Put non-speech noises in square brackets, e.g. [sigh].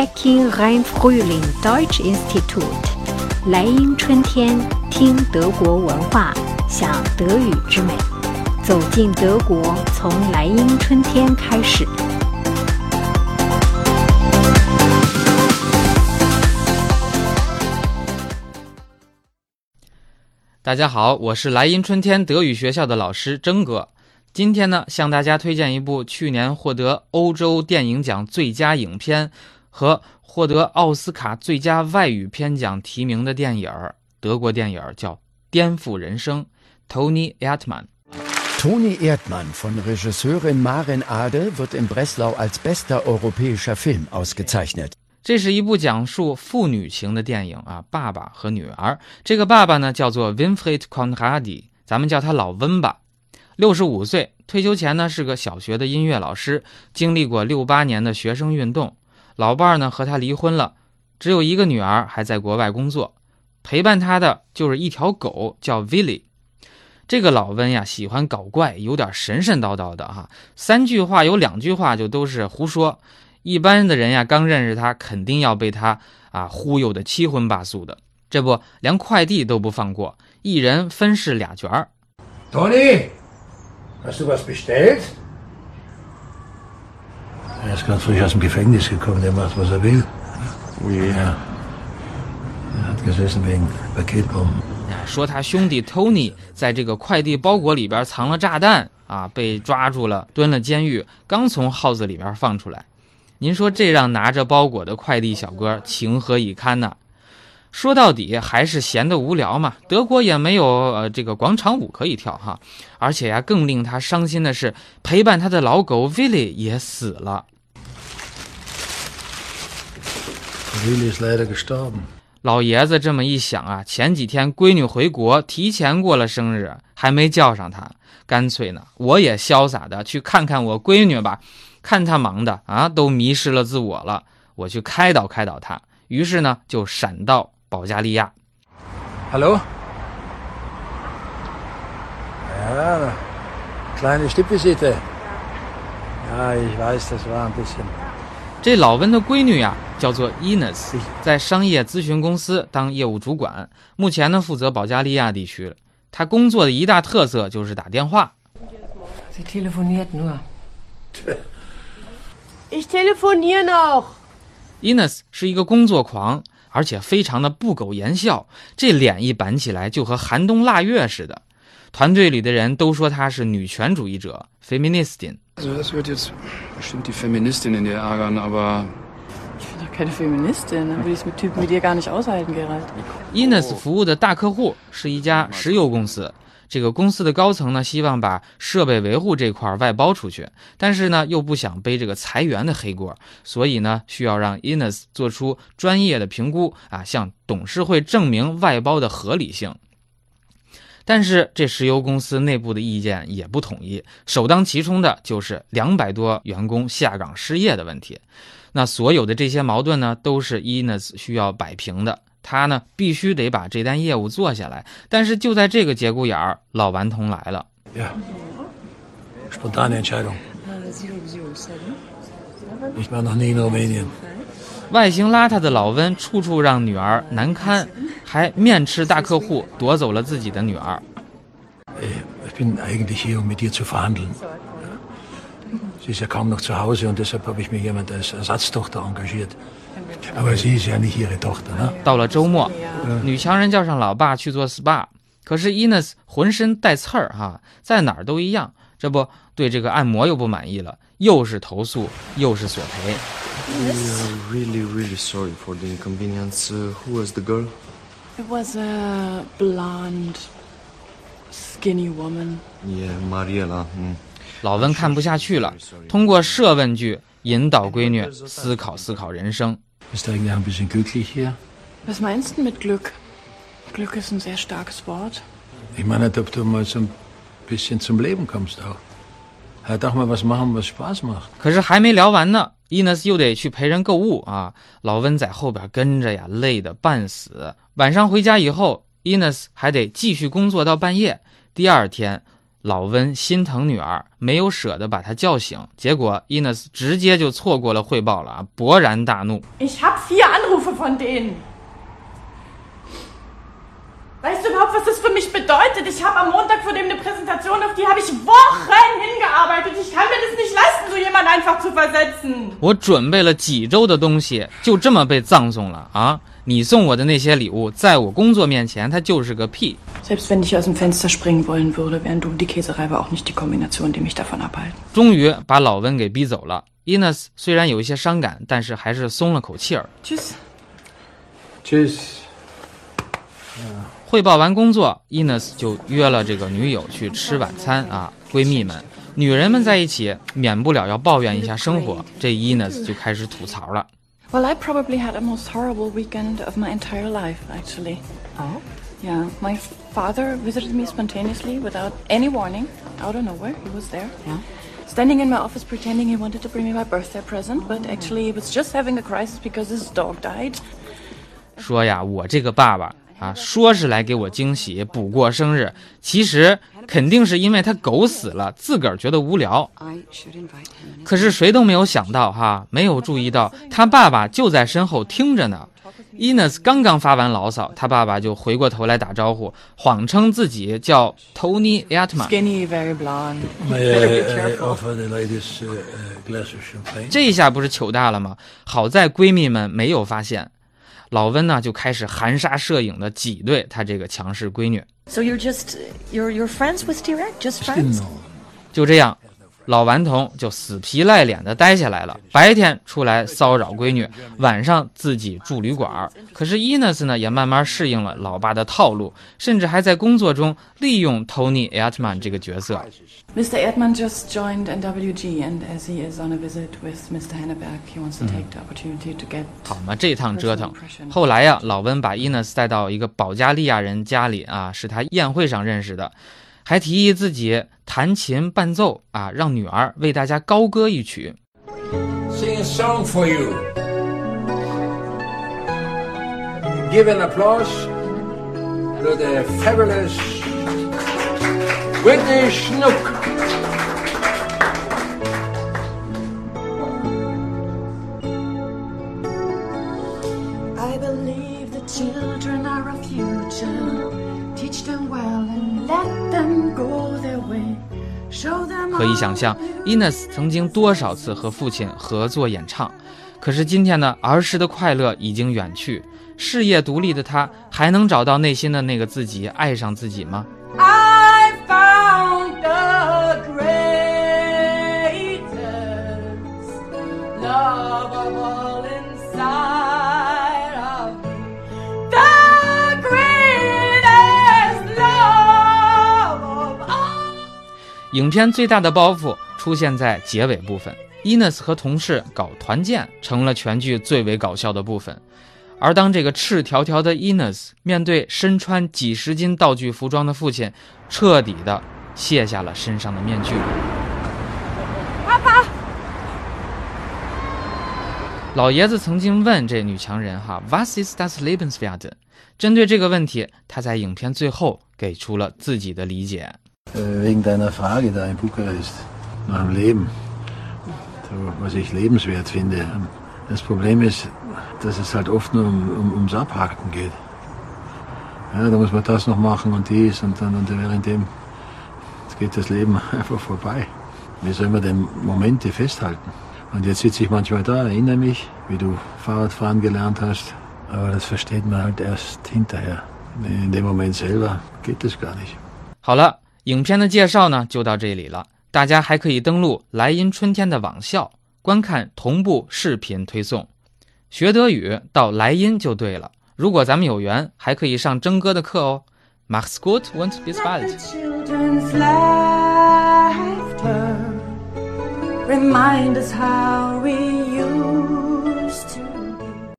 Peking Rhein Frühling Deutsch Institut，莱茵春天，听德国文化，享德语之美，走进德国，从莱茵春天开始。大家好，我是莱茵春天德语学校的老师征哥。今天呢，向大家推荐一部去年获得欧洲电影奖最佳影片和获得奥斯卡最佳外语片奖提名的电影儿，德国电影儿叫《颠覆人生》，Tony Erdmann，Tony Erdmann von Regisseurin Marin Ade wird in Breslau als bester europäischer Film ausgezeichnet. 这是一部讲述父女情的电影啊，爸爸和女儿。这个爸爸呢叫做 Winfried Conradi，咱们叫他老温吧。六十五岁，退休前呢是个小学的音乐老师，经历过六八年的学生运动。老伴儿呢和他离婚了，只有一个女儿还在国外工作，陪伴他的就是一条狗，叫 Willy。这个老温呀喜欢搞怪，有点神神叨叨的哈，三句话有两句话就都是胡说。一般的人呀刚认识他，肯定要被他啊忽悠的七荤八素的。这不，连快递都不放过，一人分饰俩角儿。Tony，hast du was bestellt? Er ist gerade frisch aus dem Gefängnis gekommen, der macht, was er will. Ui. Ja. Er hat gesessen wegen Paketbomben. 说他兄弟 Tony 在这个快递包裹里边藏了炸弹啊，被抓住了，蹲了监狱，刚从号子里边放出来。您说这让拿着包裹的快递小哥情何以堪呢？说到底还是闲得无聊嘛。德国也没有呃这个广场舞可以跳哈，而且呀更令他伤心的是，陪伴他的老狗 Willy 也死了。Leider gestorben. 老爷子这么一想啊，前几天闺女回国，提前过了生日，还没叫上她，干脆呢，我也潇洒的去看看我闺女吧。看她忙的啊，都迷失了自我了，我去开导开导她。于是呢，就闪到保加利亚。Hallo? Ja, kleine Stippvisite. Ja, ich weiß, das war ein bisschen. 这老温的闺女呀，叫做 Ines，在商业咨询公司当业务主管，目前呢负责保加利亚地区。她工作的一大特色就是打电话。Sie telefoniert nur. Ich telefoniere noch. Ines 是一个工作狂，而且非常的不苟言笑，这脸一板起来就和寒冬腊月似的，团队里的人都说她是女权主义者，feministin Ines 服务的大客户是一家石油公司。这个公司的高层呢，希望把设备维护这块外包出去，但是呢，又不想背这个裁员的黑锅，所以呢，需要让 Ines 做出专业的评估啊，向董事会证明外包的合理性。但是这石油公司内部的意见也不统一，首当其冲的就是两百多员工下岗失业的问题。那所有的这些矛盾呢，都是 Ines 需要摆平的。他呢，必须得把这单业务做下来。但是就在这个节骨眼儿，老顽童来了。Ja. Spontane Entscheidung. Ich war noch nie in Rumänien. 外形邋遢的老温处处让女儿难堪，还面吃大客户，夺走了自己的女儿。Ich bin eigentlich hier, um mit ihr zu verhandeln. Sie ist ja kaum noch zu Hause und deshalb habe ich mir jemand als Ersatztochter engagiert. 到了周末，女强人叫上老爸去做 SPA，可是 Ines 浑身带刺儿哈，在哪儿都一样。这不对这个按摩又不满意了，又是投诉又是索赔。we are really, really sorry for the inconvenience. Uh, who was the girl? It was a blonde, skinny woman. Yeah, Mariela. Mm. 老温看不下去了，通过设问句引导闺女思考思考人生。Bist du eigentlich ein bisschen glücklich hier? Was meinst du mit Glück? Glück ist ein sehr starkes Wort. Ich meine, ob du mal so ein bisschen zum Leben kommst auch. Halt auch mal was machen, was Spaß macht. 可是还没聊完呢，Ines 又得去陪人购物啊。老温在后边跟着呀，累得半死。晚上回家以后，Ines 还得继续工作到半夜。第二天， 老温心疼女儿，没有舍得把她叫醒，结果伊娜斯直接就错过了汇报了啊，勃然大怒。Ich habe vier Anrufe von denen. Weißt du überhaupt, was das für mich bedeutet? Ich habe am Montag vor dem eine Präsentation, auf die habe ich Wochen hingearbeitet. Ich kann mir das nicht leisten, so jemand einfach zu versetzen. 我准备了几周的东西，就这么被葬送了啊！你送我的那些礼物，在我工作面前，它就是个屁。Selbst wenn ich aus dem Fenster springen wollen würde, wären du und die Käsereibe auch nicht die Kombination, die mich davon abhalten. 终于把老温给逼走了。Ines 虽然有一些伤感，但是还是松了口气儿。Tschüss. Tschüss. 汇报完工作，，Ines 就约了这个女友去吃晚餐啊。闺蜜们，女人们在一起，免不了要抱怨一下生活。这伊娜斯就开始吐槽了。Well, I probably had the most horrible weekend of my entire life, actually. Oh? Yeah, my father visited me spontaneously without any warning, out of nowhere. He was there. Yeah. Standing in my office pretending he wanted to bring me my birthday present, but actually he was just having a crisis because his dog died. 说呀，我这个爸爸啊，说是来给我惊喜、补过生日，其实 肯定是因为他狗死了，自个儿觉得无聊。可是谁都没有想到哈，没有注意到他爸爸就在身后听着呢。Ines 刚刚发完牢骚，他爸爸就回过头来打招呼，谎称自己叫 Tony Atma。这一下不是糗大了吗？好在闺蜜们没有发现。老温呢就开始含沙射影的挤兑他这个强势闺女。So you're just you're you're friends with Direct, just friends? 就这样，老顽童就死皮赖脸的待下来了。白天出来骚扰闺女，晚上自己住旅馆。可是伊娜斯呢，也慢慢适应了老爸的套路，甚至还在工作中利用 Tony Atman 这个角色。Mr. Erdmann just joined NWG, and as he is on a visit with Mr. Henneberg, he wants to take the opportunity to get 好嘛，这趟折腾。后来呀，老温把伊娜斯带到一个保加利亚人家里啊，是他宴会上认识的，还提议自己弹琴伴奏啊，让女儿为大家高歌一曲。Sing a song for you. Give an applause to the fabulous Whitney Snook. 可以想象，，Ines 曾经多少次和父亲合作演唱，可是今天呢，儿时的快乐已经远去，事业独立的他，还能找到内心的那个自己，爱上自己吗？影片最大的包袱出现在结尾部分，，Ines 和同事搞团建成了全剧最为搞笑的部分。而当这个赤条条的 Ines 面对身穿几十斤道具服装的父亲，彻底的卸下了身上的面具。老爷子曾经问这女强人哈，Was ist das Lebenswert？针对这个问题，他在影片最后给出了自己的理解。Äh, wegen deiner Frage da in Bukarest nach dem Leben, was ich lebenswert finde. Das Problem ist, dass es halt oft nur um, um, ums Abhaken geht. Ja, da muss man das noch machen und dies und dann und währenddem geht das Leben [laughs] einfach vorbei. Wie soll man denn Momente festhalten? Und jetzt sitze ich manchmal da, erinnere mich, wie du Fahrradfahren gelernt hast, aber das versteht man halt erst hinterher. In dem Moment selber geht das gar nicht. 好了，影片的介绍呢就到这里了。大家还可以登录莱茵春天的网校，观看同步视频推送。学德语到莱茵就对了。如果咱们有缘，还可以上征哥的课哦。Mach's gut und bis Let bald